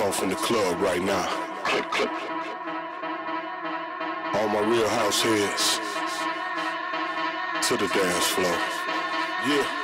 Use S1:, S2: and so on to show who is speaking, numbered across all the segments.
S1: off in the club right now. All my real house heads to the dance floor. Yeah.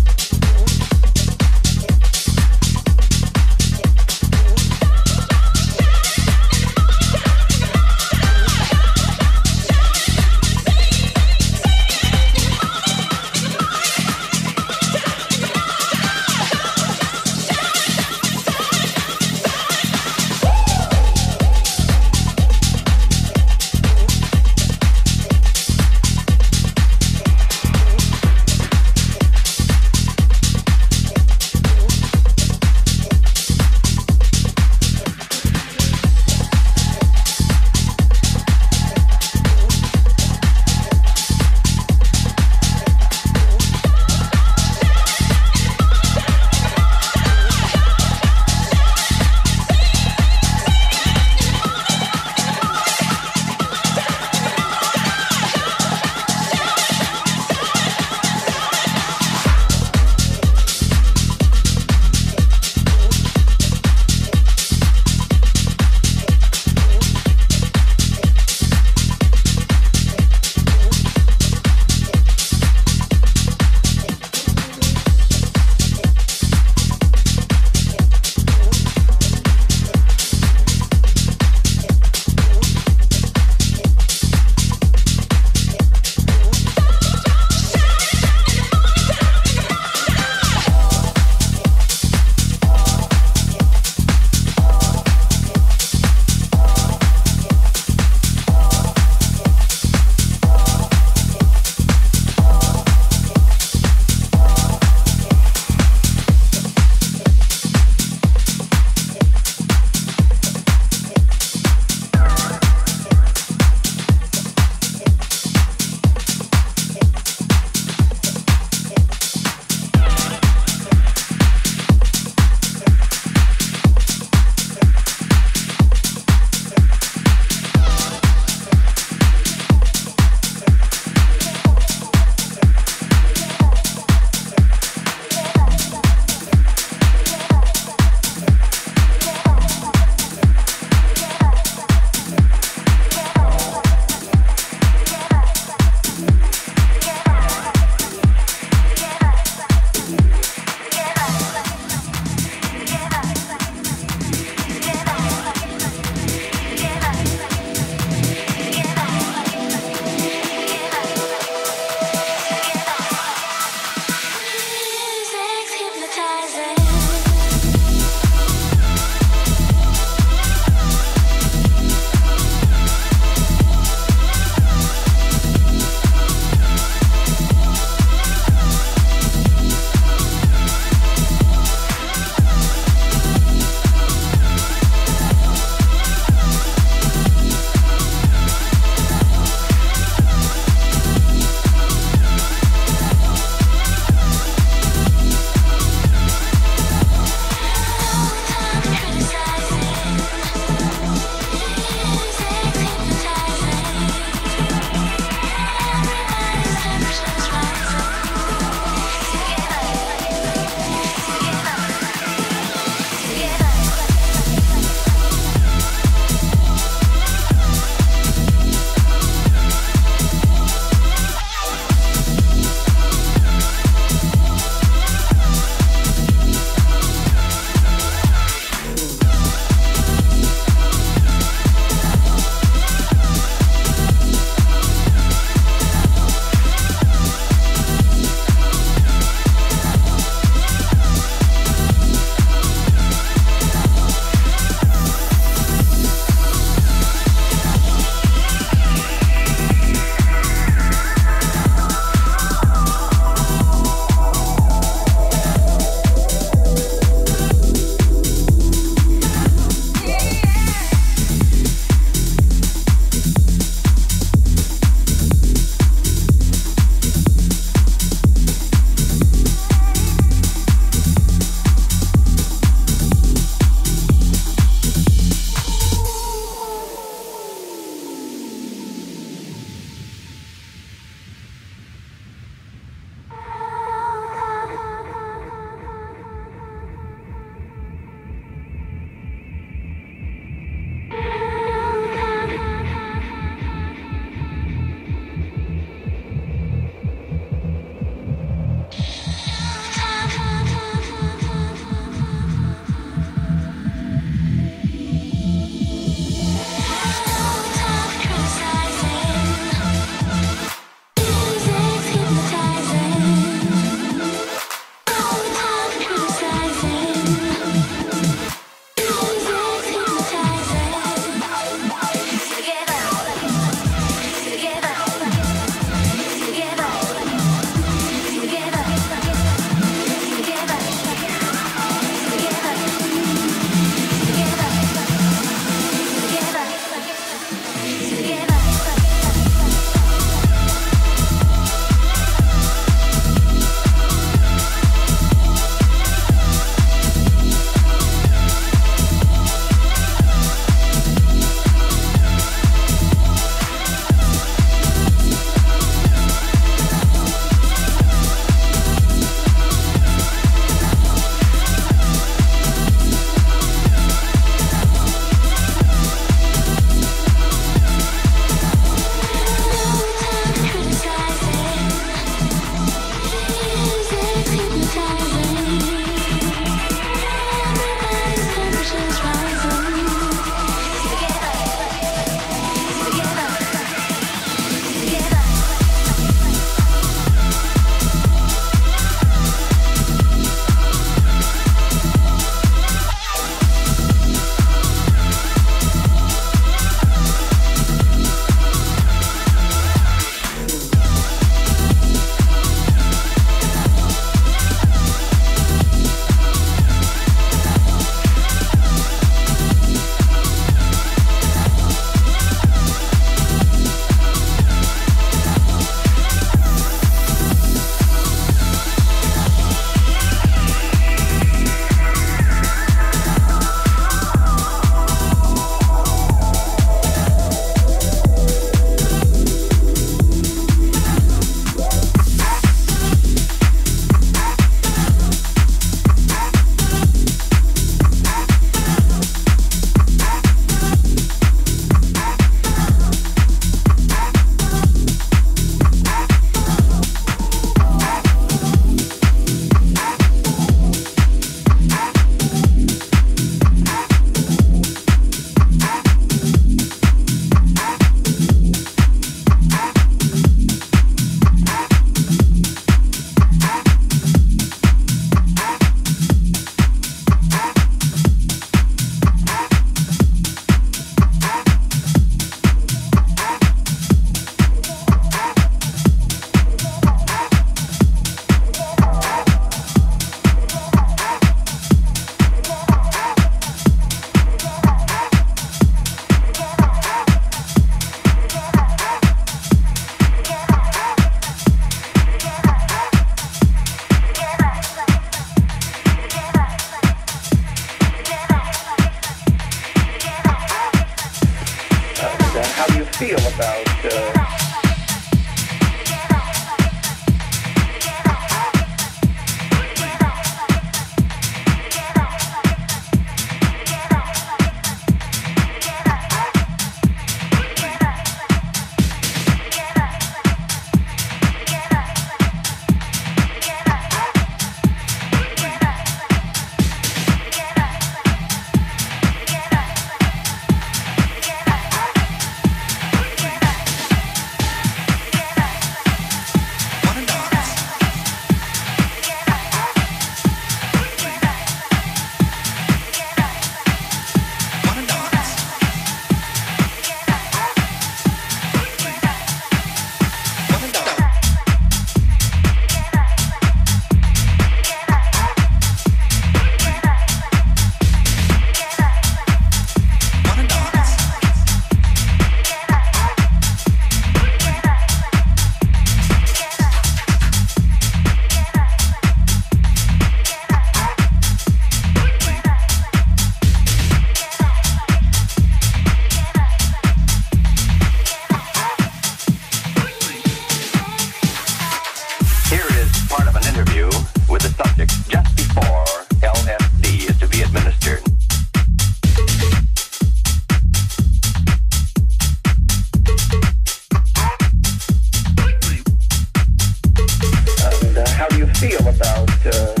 S2: Feel
S3: about uh,